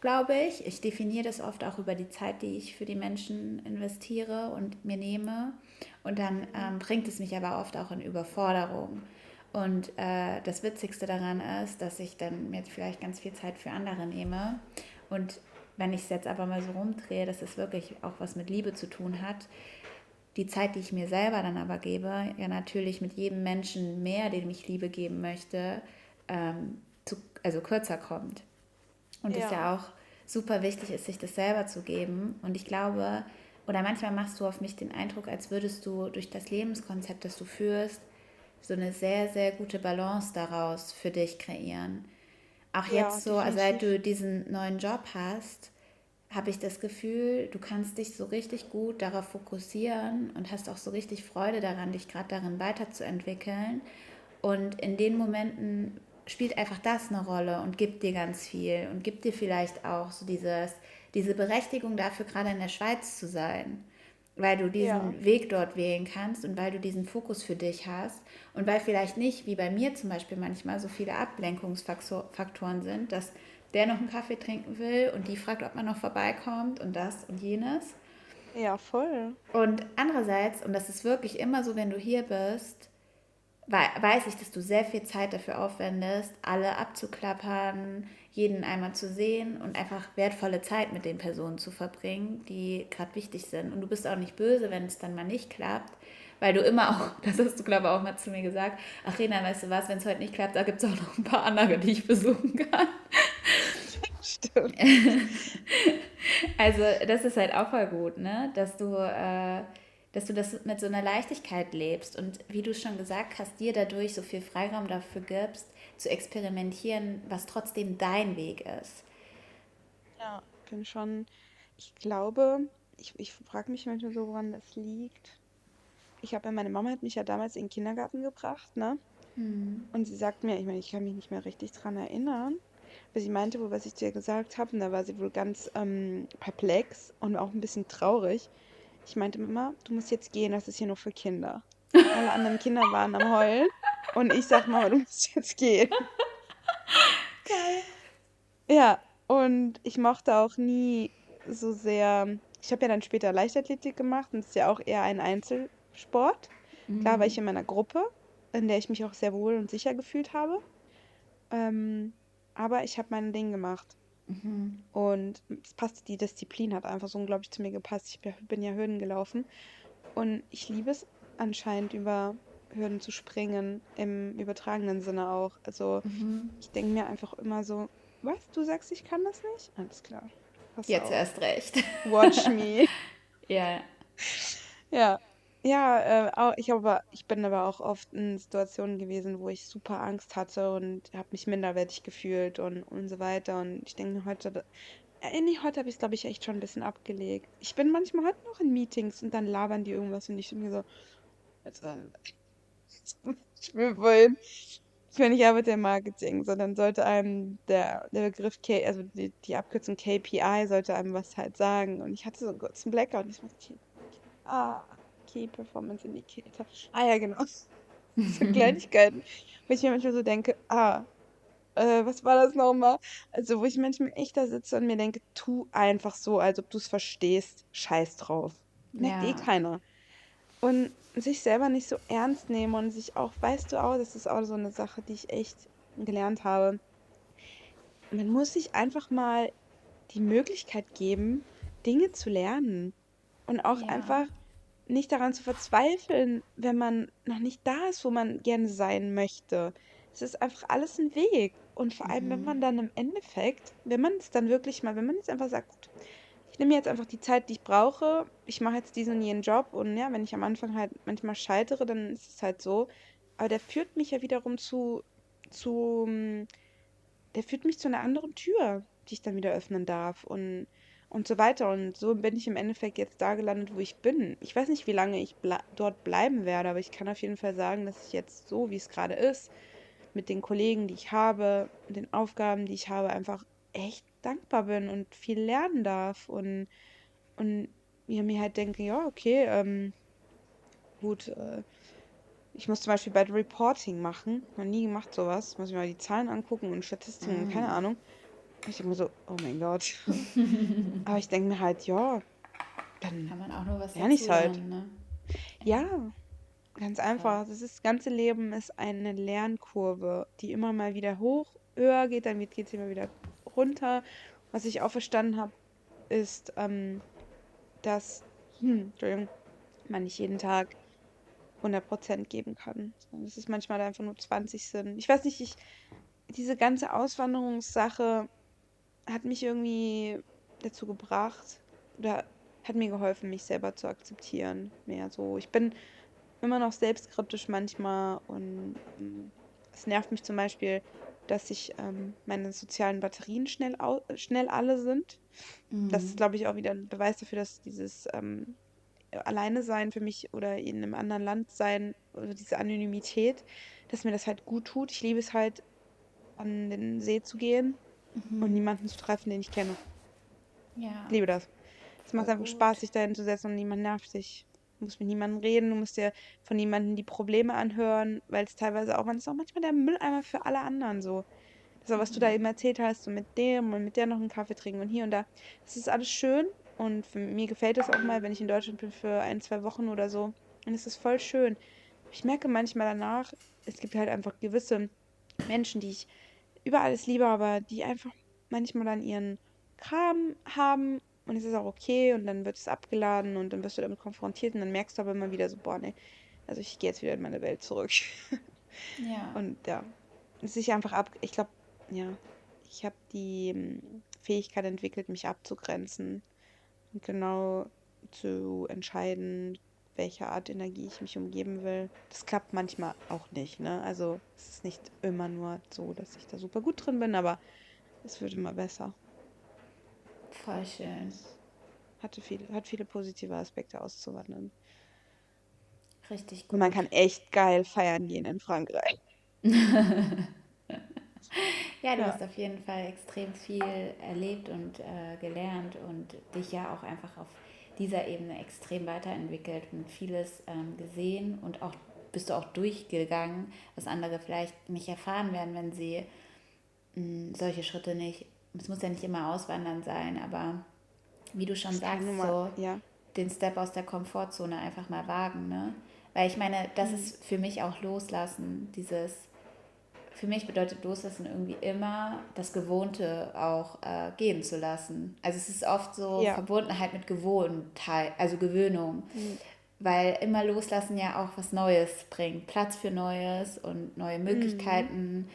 glaube ich. Ich definiere das oft auch über die Zeit, die ich für die Menschen investiere und mir nehme. Und dann ähm, bringt es mich aber oft auch in Überforderung. Und äh, das Witzigste daran ist, dass ich dann mir vielleicht ganz viel Zeit für andere nehme und wenn ich es jetzt aber mal so rumdrehe, dass es wirklich auch was mit Liebe zu tun hat, die Zeit, die ich mir selber dann aber gebe, ja natürlich mit jedem Menschen mehr, dem ich Liebe geben möchte, ähm, zu also kürzer kommt. Und es ja. ja auch super wichtig ist, sich das selber zu geben. Und ich glaube, oder manchmal machst du auf mich den Eindruck, als würdest du durch das Lebenskonzept, das du führst, so eine sehr, sehr gute Balance daraus für dich kreieren. Auch ja, jetzt so, definitiv. seit du diesen neuen Job hast, habe ich das Gefühl, du kannst dich so richtig gut darauf fokussieren und hast auch so richtig Freude daran, dich gerade darin weiterzuentwickeln. Und in den Momenten spielt einfach das eine Rolle und gibt dir ganz viel und gibt dir vielleicht auch so dieses, diese Berechtigung dafür, gerade in der Schweiz zu sein, weil du diesen ja. Weg dort wählen kannst und weil du diesen Fokus für dich hast und weil vielleicht nicht, wie bei mir zum Beispiel manchmal, so viele Ablenkungsfaktoren sind, dass der noch einen Kaffee trinken will und die fragt, ob man noch vorbeikommt und das und jenes. Ja, voll. Und andererseits, und das ist wirklich immer so, wenn du hier bist, weiß ich, dass du sehr viel Zeit dafür aufwendest, alle abzuklappern, jeden einmal zu sehen und einfach wertvolle Zeit mit den Personen zu verbringen, die gerade wichtig sind. Und du bist auch nicht böse, wenn es dann mal nicht klappt, weil du immer auch, das hast du glaube ich auch mal zu mir gesagt, ach Rena, weißt du was, wenn es heute nicht klappt, da gibt es auch noch ein paar andere, die ich besuchen kann. Stimmt. also das ist halt auch voll gut, ne? dass du... Äh, dass du das mit so einer Leichtigkeit lebst und wie du schon gesagt hast, dir dadurch so viel Freiraum dafür gibst, zu experimentieren, was trotzdem dein Weg ist. Ja, bin schon, ich glaube, ich, ich frage mich manchmal so, woran das liegt. Ich habe ja, meine Mama hat mich ja damals in den Kindergarten gebracht, ne? Mhm. Und sie sagt mir, ich meine, ich kann mich nicht mehr richtig dran erinnern, aber sie meinte wohl, was ich zu ihr gesagt habe, und da war sie wohl ganz ähm, perplex und auch ein bisschen traurig, ich meinte, Mama, du musst jetzt gehen, das ist hier nur für Kinder. Alle anderen Kinder waren am Heulen. Und ich sag, Mama, du musst jetzt gehen. Geil. Ja, und ich mochte auch nie so sehr. Ich habe ja dann später Leichtathletik gemacht und es ist ja auch eher ein Einzelsport. Mhm. Klar war ich in meiner Gruppe, in der ich mich auch sehr wohl und sicher gefühlt habe. Ähm, aber ich habe mein Ding gemacht. Mhm. Und es passte, die Disziplin hat einfach so unglaublich zu mir gepasst. Ich bin ja Hürden gelaufen. Und ich liebe es anscheinend über Hürden zu springen, im übertragenen Sinne auch. Also mhm. ich denke mir einfach immer so, was, du sagst, ich kann das nicht? Alles klar. Pass Jetzt auf. erst recht. Watch me. ja. Ja, ja, äh, auch, ich, aber, ich bin aber auch oft in Situationen gewesen, wo ich super Angst hatte und habe mich minderwertig gefühlt und, und so weiter. Und ich denke heute, äh, nee, heute habe ich es, glaube ich, echt schon ein bisschen abgelegt. Ich bin manchmal heute noch in Meetings und dann labern die irgendwas und ich bin mir so, also, ich will wohin. Ich meine, ich arbeite im Marketing, sondern sollte einem der, der Begriff, K, also die, die Abkürzung KPI, sollte einem was halt sagen. Und ich hatte so einen kurzen Blackout und ich dachte, ah, Key Performance Indicator. Ah ja, genau. So Kleinigkeiten. Wo ich mir manchmal so denke, ah, äh, was war das nochmal? Also, wo ich manchmal echt da sitze und mir denke, tu einfach so, als ob du es verstehst. Scheiß drauf. Merkt ja. eh keiner. Und sich selber nicht so ernst nehmen und sich auch, weißt du auch, das ist auch so eine Sache, die ich echt gelernt habe. Man muss sich einfach mal die Möglichkeit geben, Dinge zu lernen. Und auch ja. einfach nicht daran zu verzweifeln, wenn man noch nicht da ist, wo man gerne sein möchte. Es ist einfach alles ein Weg. Und vor allem, mhm. wenn man dann im Endeffekt, wenn man es dann wirklich mal, wenn man jetzt einfach sagt, gut, ich nehme jetzt einfach die Zeit, die ich brauche, ich mache jetzt diesen und jenen Job und ja, wenn ich am Anfang halt manchmal scheitere, dann ist es halt so. Aber der führt mich ja wiederum zu, zu, der führt mich zu einer anderen Tür, die ich dann wieder öffnen darf. Und und so weiter. Und so bin ich im Endeffekt jetzt da gelandet, wo ich bin. Ich weiß nicht, wie lange ich ble dort bleiben werde, aber ich kann auf jeden Fall sagen, dass ich jetzt so, wie es gerade ist, mit den Kollegen, die ich habe, mit den Aufgaben, die ich habe, einfach echt dankbar bin und viel lernen darf. Und, und ja, mir halt denke, ja, okay, ähm, gut, äh, ich muss zum Beispiel bei Reporting machen. Noch nie gemacht sowas. Muss ich mal die Zahlen angucken und Statistiken, mhm. keine Ahnung. Ich denke mir so, oh mein Gott. Aber ich denke mir halt, ja, dann kann man auch nur was lerne ich halt. Ne? Ja, ganz einfach. Das, ist, das ganze Leben ist eine Lernkurve, die immer mal wieder hoch, höher geht, dann geht es immer wieder runter. Was ich auch verstanden habe, ist, ähm, dass hm, man nicht jeden Tag 100% geben kann. Es ist manchmal einfach nur 20 sind. Ich weiß nicht, ich diese ganze Auswanderungssache hat mich irgendwie dazu gebracht oder hat mir geholfen, mich selber zu akzeptieren. Mehr so. Ich bin immer noch selbstkritisch manchmal und ähm, es nervt mich zum Beispiel, dass ich ähm, meine sozialen Batterien schnell, schnell alle sind. Mhm. Das ist, mhm. glaube ich, auch wieder ein Beweis dafür, dass dieses ähm, alleine sein für mich oder in einem anderen Land sein oder diese Anonymität, dass mir das halt gut tut. Ich liebe es halt, an den See zu gehen mhm. und niemanden zu treffen, den ich kenne. Ja. Ich liebe das. Es macht einfach gut. Spaß, sich da hinzusetzen und niemand nervt dich. Du musst mit niemandem reden, du musst dir von niemandem die Probleme anhören, weil es teilweise auch, man ist auch manchmal der Mülleimer für alle anderen so. Das, was du da mhm. eben erzählt hast, so mit dem und mit der noch einen Kaffee trinken und hier und da. Das ist alles schön und für, mir gefällt das auch mal, wenn ich in Deutschland bin für ein, zwei Wochen oder so. Und es ist voll schön. Ich merke manchmal danach, es gibt halt einfach gewisse Menschen, die ich über alles liebe, aber die einfach manchmal dann ihren Kram haben und es ist auch okay und dann wird es abgeladen und dann wirst du damit konfrontiert und dann merkst du aber immer wieder so, boah, ne, also ich gehe jetzt wieder in meine Welt zurück. Ja. Und ja, es ist einfach ab, ich glaube, ja, ich habe die hm, Fähigkeit entwickelt, mich abzugrenzen und genau zu entscheiden, welche Art Energie ich mich umgeben will. Das klappt manchmal auch nicht, ne? Also es ist nicht immer nur so, dass ich da super gut drin bin, aber es wird immer besser. Voll schön. Hatte viele, hat viele positive Aspekte auszuwandern. Richtig gut. Und man kann echt geil feiern gehen in Frankreich. ja, du ja. hast auf jeden Fall extrem viel erlebt und äh, gelernt und dich ja auch einfach auf dieser Ebene extrem weiterentwickelt und vieles ähm, gesehen und auch bist du auch durchgegangen, was andere vielleicht nicht erfahren werden, wenn sie mh, hm, solche Schritte nicht es muss ja nicht immer auswandern sein, aber wie du schon sagst, so ja. den Step aus der Komfortzone einfach mal wagen, ne? Weil ich meine, das mhm. ist für mich auch loslassen, dieses, für mich bedeutet loslassen irgendwie immer das Gewohnte auch äh, gehen zu lassen. Also es ist oft so ja. Verbundenheit mit Gewohnheit, also Gewöhnung. Mhm. Weil immer loslassen ja auch was Neues bringt, Platz für Neues und neue mhm. Möglichkeiten. Mhm.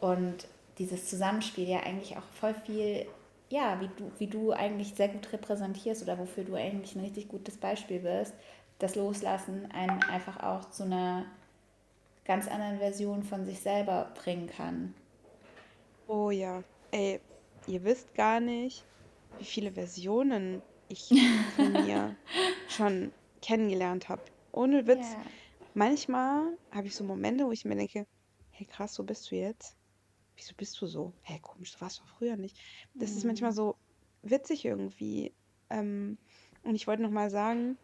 Und dieses Zusammenspiel ja eigentlich auch voll viel, ja, wie du, wie du eigentlich sehr gut repräsentierst oder wofür du eigentlich ein richtig gutes Beispiel bist, das Loslassen einen einfach auch zu einer ganz anderen Version von sich selber bringen kann. Oh ja, ey, ihr wisst gar nicht, wie viele Versionen ich von mir schon kennengelernt habe. Ohne Witz. Yeah. Manchmal habe ich so Momente, wo ich mir denke, hey krass, so bist du jetzt wieso bist du so? Hä, komisch, du warst doch früher nicht. Das ist manchmal mhm. so witzig irgendwie. Ähm, und ich wollte noch mal sagen,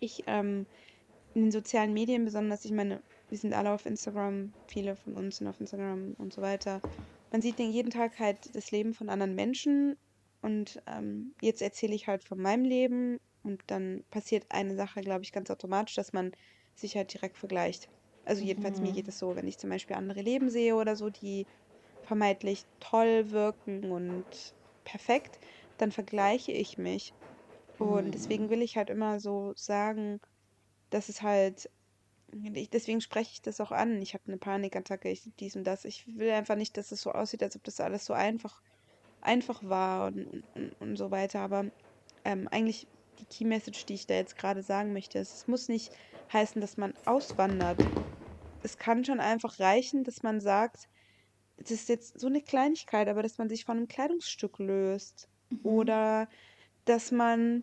ich ähm, in den sozialen Medien besonders, ich meine, wir sind alle auf Instagram, viele von uns sind auf Instagram und so weiter. Man sieht jeden Tag halt das Leben von anderen Menschen und ähm, jetzt erzähle ich halt von meinem Leben und dann passiert eine Sache, glaube ich, ganz automatisch, dass man sich halt direkt vergleicht. Also jedenfalls mhm. mir geht es so, wenn ich zum Beispiel andere Leben sehe oder so, die vermeintlich toll wirken und perfekt, dann vergleiche ich mich. Und mhm. deswegen will ich halt immer so sagen, dass es halt, deswegen spreche ich das auch an. Ich habe eine Panikattacke, ich dies und das. Ich will einfach nicht, dass es so aussieht, als ob das alles so einfach, einfach war und, und, und so weiter. Aber ähm, eigentlich die Key Message, die ich da jetzt gerade sagen möchte, ist, es muss nicht heißen, dass man auswandert. Es kann schon einfach reichen, dass man sagt, das ist jetzt so eine Kleinigkeit, aber dass man sich von einem Kleidungsstück löst. Mhm. Oder dass man,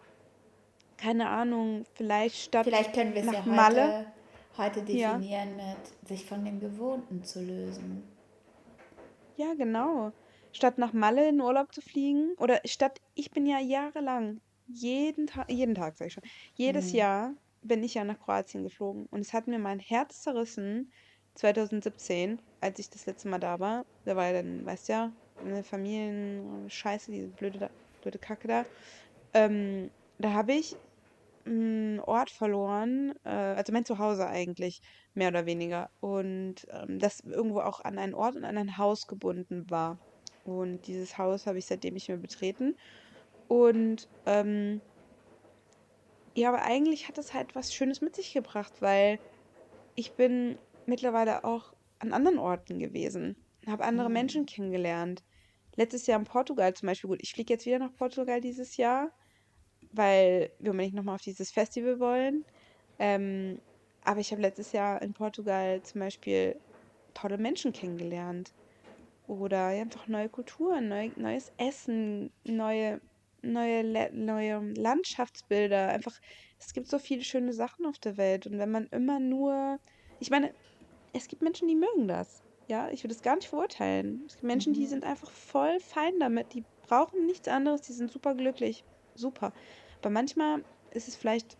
keine Ahnung, vielleicht statt Vielleicht können wir es ja Malle, heute, definieren ja. mit sich von dem Gewohnten zu lösen. Ja, genau. Statt nach Malle in Urlaub zu fliegen, oder statt, ich bin ja jahrelang, jeden Tag, jeden Tag sag ich schon, jedes mhm. Jahr bin ich ja nach Kroatien geflogen. Und es hat mir mein Herz zerrissen, 2017, als ich das letzte Mal da war. Da war ja dann, weißt du ja, eine Familienscheiße, diese blöde, blöde Kacke da. Ähm, da habe ich einen Ort verloren, äh, also mein Zuhause eigentlich, mehr oder weniger. Und ähm, das irgendwo auch an einen Ort und an ein Haus gebunden war. Und dieses Haus habe ich seitdem nicht mehr betreten. Und ähm, ja, aber eigentlich hat es halt was Schönes mit sich gebracht, weil ich bin mittlerweile auch an anderen Orten gewesen. habe andere Menschen kennengelernt. Letztes Jahr in Portugal zum Beispiel, gut, ich fliege jetzt wieder nach Portugal dieses Jahr, weil wir unbedingt nochmal auf dieses Festival wollen. Ähm, aber ich habe letztes Jahr in Portugal zum Beispiel tolle Menschen kennengelernt. Oder einfach neue Kulturen, neu, neues Essen, neue, neue, neue Landschaftsbilder. Einfach, es gibt so viele schöne Sachen auf der Welt. Und wenn man immer nur. Ich meine, es gibt Menschen, die mögen das. Ja, ich würde es gar nicht verurteilen. Es gibt Menschen, die mhm. sind einfach voll fein damit. Die brauchen nichts anderes, die sind super glücklich. Super. Aber manchmal ist es vielleicht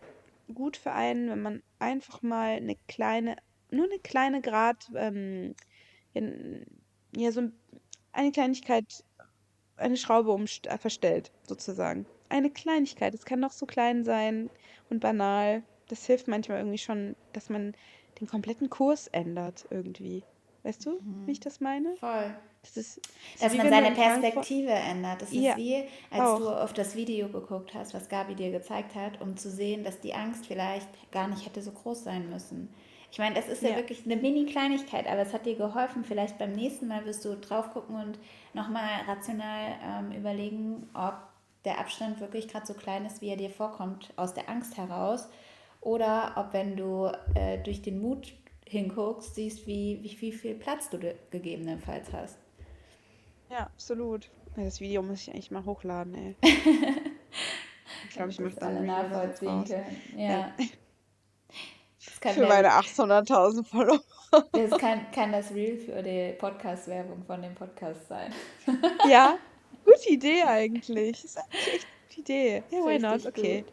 gut für einen, wenn man einfach mal eine kleine, nur eine kleine Grad, ähm, ja, so eine Kleinigkeit, eine Schraube umst verstellt, sozusagen. Eine Kleinigkeit. Es kann noch so klein sein und banal. Das hilft manchmal irgendwie schon, dass man den kompletten Kurs ändert irgendwie. Weißt du, mhm. wie ich das meine? Voll. Das ist, das Dass man seine Perspektive ändert. Das ja, ist wie, als auch. du auf das Video geguckt hast, was Gabi dir gezeigt hat, um zu sehen, dass die Angst vielleicht gar nicht hätte so groß sein müssen. Ich meine, es ist ja, ja, wirklich eine Mini-Kleinigkeit, aber es hat dir geholfen. Vielleicht beim nächsten Mal wirst du drauf gucken und nochmal rational ähm, überlegen, ob der Abstand wirklich gerade so klein ist, wie er dir vorkommt, aus der Angst heraus. Oder ob, wenn du äh, durch den Mut hinguckst, siehst, wie, wie, wie viel Platz du gegebenenfalls hast. Ja, absolut. Das Video muss ich eigentlich mal hochladen, ey. ich glaube, ich möchte alle nachvollziehen können. Ja. für meine 800.000 Follower. Das kann, kann das Real für die Podcast-Werbung von dem Podcast sein. ja, gute Idee eigentlich. Das ist eigentlich echt eine gute Idee. Ja, why not? Okay. Gut.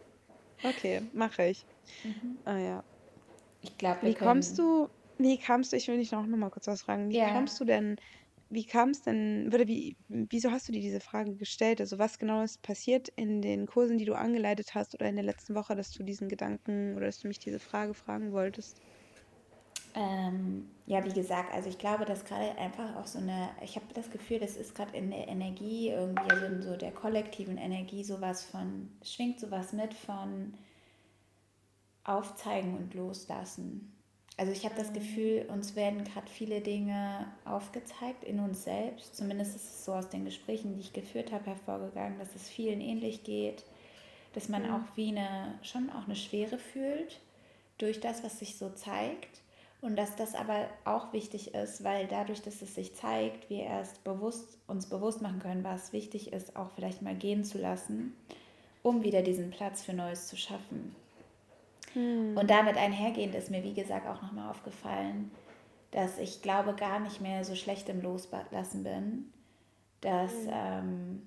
Okay, mache ich. Mhm. Ah ja. Ich glaube, Wie kommst du, wie kamst du, ich will dich noch, noch mal kurz was fragen, wie ja. kommst du denn, wie kam es denn, oder wie, wieso hast du dir diese Frage gestellt? Also was genau ist passiert in den Kursen, die du angeleitet hast oder in der letzten Woche, dass du diesen Gedanken oder dass du mich diese Frage fragen wolltest? Ähm, ja, wie gesagt, also ich glaube, dass gerade einfach auch so eine, ich habe das Gefühl, das ist gerade in der Energie irgendwie, also in so der kollektiven Energie sowas von, schwingt sowas mit von, aufzeigen und loslassen. Also ich habe das Gefühl, uns werden gerade viele Dinge aufgezeigt in uns selbst. Zumindest ist es so aus den Gesprächen, die ich geführt habe, hervorgegangen, dass es vielen ähnlich geht, dass man auch wie eine, schon auch eine Schwere fühlt durch das, was sich so zeigt. Und dass das aber auch wichtig ist, weil dadurch, dass es sich zeigt, wir erst bewusst, uns bewusst machen können, was wichtig ist, auch vielleicht mal gehen zu lassen, um wieder diesen Platz für Neues zu schaffen. Hm. Und damit einhergehend ist mir, wie gesagt, auch nochmal aufgefallen, dass ich glaube gar nicht mehr so schlecht im Loslassen bin. Dass, hm. ähm,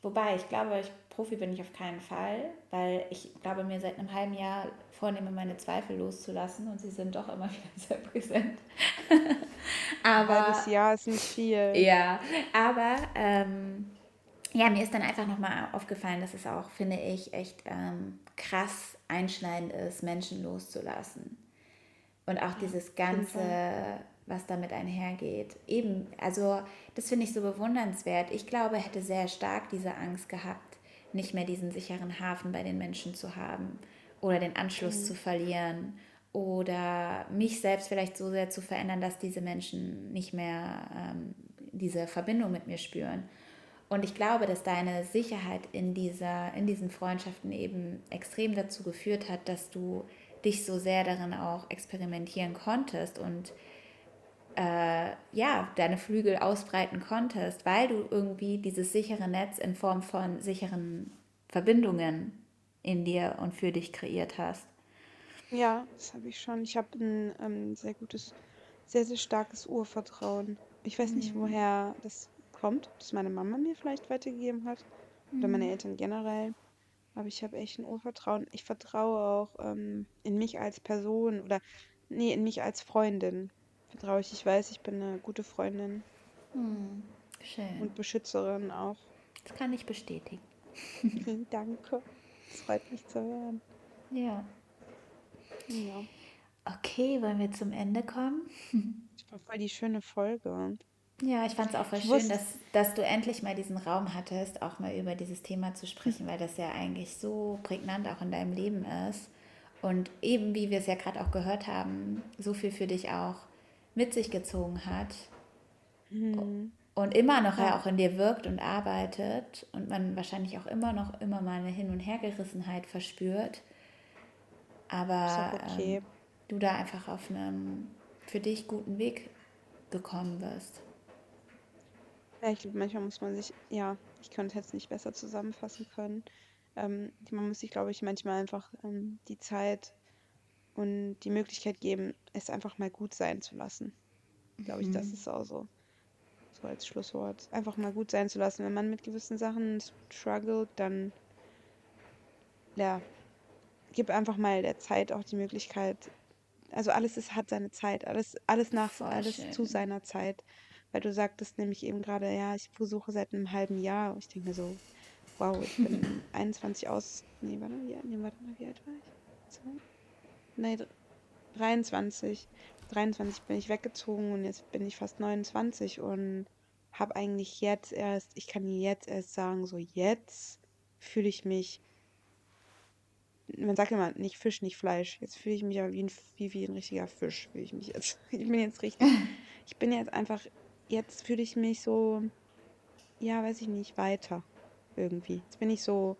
wobei ich glaube, ich, Profi bin ich auf keinen Fall, weil ich glaube, mir seit einem halben Jahr vornehme, meine Zweifel loszulassen und sie sind doch immer wieder sehr präsent. aber. Ein halbes Jahr ist nicht viel. Ja, aber. Ähm, ja, mir ist dann einfach nochmal aufgefallen, dass es auch, finde ich, echt ähm, krass einschneidend ist, Menschen loszulassen. Und auch dieses Ganze, was damit einhergeht. Eben, also das finde ich so bewundernswert. Ich glaube, er hätte sehr stark diese Angst gehabt, nicht mehr diesen sicheren Hafen bei den Menschen zu haben oder den Anschluss mhm. zu verlieren oder mich selbst vielleicht so sehr zu verändern, dass diese Menschen nicht mehr ähm, diese Verbindung mit mir spüren. Und ich glaube, dass deine Sicherheit in, dieser, in diesen Freundschaften eben extrem dazu geführt hat, dass du dich so sehr darin auch experimentieren konntest und äh, ja, deine Flügel ausbreiten konntest, weil du irgendwie dieses sichere Netz in Form von sicheren Verbindungen in dir und für dich kreiert hast. Ja, das habe ich schon. Ich habe ein ähm, sehr gutes, sehr, sehr starkes Urvertrauen. Ich weiß nicht, mhm. woher das kommt, das meine Mama mir vielleicht weitergegeben hat. Oder meine mhm. Eltern generell. Aber ich habe echt ein Urvertrauen. Ich vertraue auch ähm, in mich als Person oder nee, in mich als Freundin. Vertraue ich. Ich weiß, ich bin eine gute Freundin. Hm, schön. Und Beschützerin auch. Das kann ich bestätigen. Danke. Es freut mich zu hören. Ja. Ja. Okay, wollen wir zum Ende kommen? Das war voll die schöne Folge. Ja, ich fand es auch voll schön, dass, dass du endlich mal diesen Raum hattest, auch mal über dieses Thema zu sprechen, weil das ja eigentlich so prägnant auch in deinem Leben ist. Und eben, wie wir es ja gerade auch gehört haben, so viel für dich auch mit sich gezogen hat. mhm. und immer noch ja. auch in dir wirkt und arbeitet und man wahrscheinlich auch immer noch immer mal eine Hin- und Hergerissenheit verspürt, aber okay. ähm, du da einfach auf einem für dich guten Weg gekommen wirst. Ja, ich glaube, manchmal muss man sich, ja, ich könnte es jetzt nicht besser zusammenfassen können. Ähm, man muss sich, glaube ich, manchmal einfach ähm, die Zeit und die Möglichkeit geben, es einfach mal gut sein zu lassen. Glaube ich, das mhm. ist auch so, so als Schlusswort. Einfach mal gut sein zu lassen. Wenn man mit gewissen Sachen struggelt, dann ja, gib einfach mal der Zeit auch die Möglichkeit. Also alles ist, hat seine Zeit, alles, alles nach, Voll alles schön. zu seiner Zeit. Weil du sagtest nämlich eben gerade, ja, ich versuche seit einem halben Jahr. Ich denke mir so, wow, ich bin 21 aus. Nee, warte mal, wie, nee, warte mal, wie alt war ich? Zwei? Nee, 23. 23 bin ich weggezogen und jetzt bin ich fast 29 und habe eigentlich jetzt erst, ich kann jetzt erst sagen, so jetzt fühle ich mich, man sagt immer, nicht Fisch, nicht Fleisch. Jetzt fühle ich mich aber wie ein, wie, wie ein richtiger Fisch, fühle ich mich jetzt. Ich bin jetzt richtig, ich bin jetzt einfach, jetzt fühle ich mich so, ja, weiß ich nicht, weiter irgendwie. Jetzt bin ich so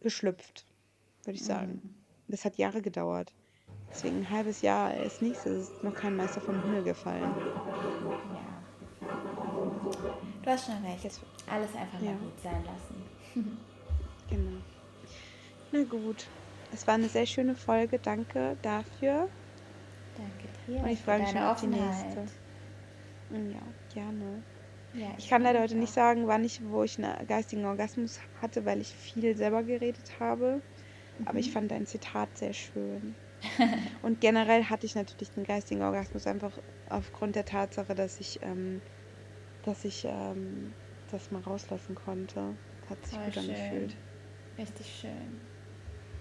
geschlüpft, würde ich sagen. Mhm. Das hat Jahre gedauert. Deswegen ein halbes Jahr ist nichts, es ist noch kein Meister vom Himmel gefallen. Ja. Du hast schon recht. Jetzt, Alles einfach ja. mal gut sein lassen. genau. Na gut. Es war eine sehr schöne Folge. Danke dafür. Danke dir. Und ich freue mich schon auf die nächste. Ja, gerne. Ja, ich, ich kann leider heute auch. nicht sagen, wann ich, wo ich einen geistigen Orgasmus hatte, weil ich viel selber geredet habe. Mhm. Aber ich mhm. fand dein Zitat sehr schön. Und generell hatte ich natürlich den geistigen Orgasmus einfach aufgrund der Tatsache, dass ich, ähm, dass ich ähm, das mal rauslassen konnte. Hat sich Voll gut angefühlt. Richtig schön.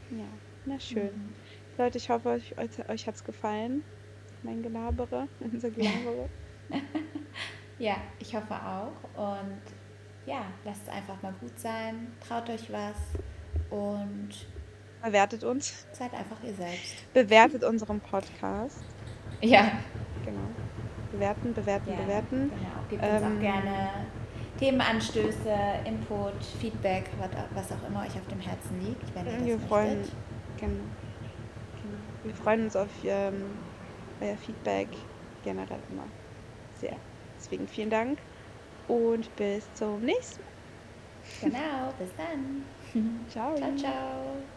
Ja, na schön. Mhm. Leute, ich hoffe, euch, euch, euch hat es gefallen. Mein Gelabere, unser Gelabere. ja, ich hoffe auch. Und ja, lasst es einfach mal gut sein. Traut euch was. Und Bewertet uns. Seid einfach ihr selbst. Bewertet unseren Podcast. Ja. Genau. Bewerten, bewerten, ja, bewerten. Genau. Gebt ähm, uns auch ähm, gerne Themenanstöße, Input, Feedback, was auch immer euch auf dem Herzen liegt, wenn ihr das wir freuen, genau, genau. Wir freuen uns auf ähm, euer Feedback generell immer sehr. Deswegen vielen Dank und bis zum nächsten Mal. Genau, bis dann. ciao. Ciao, ciao.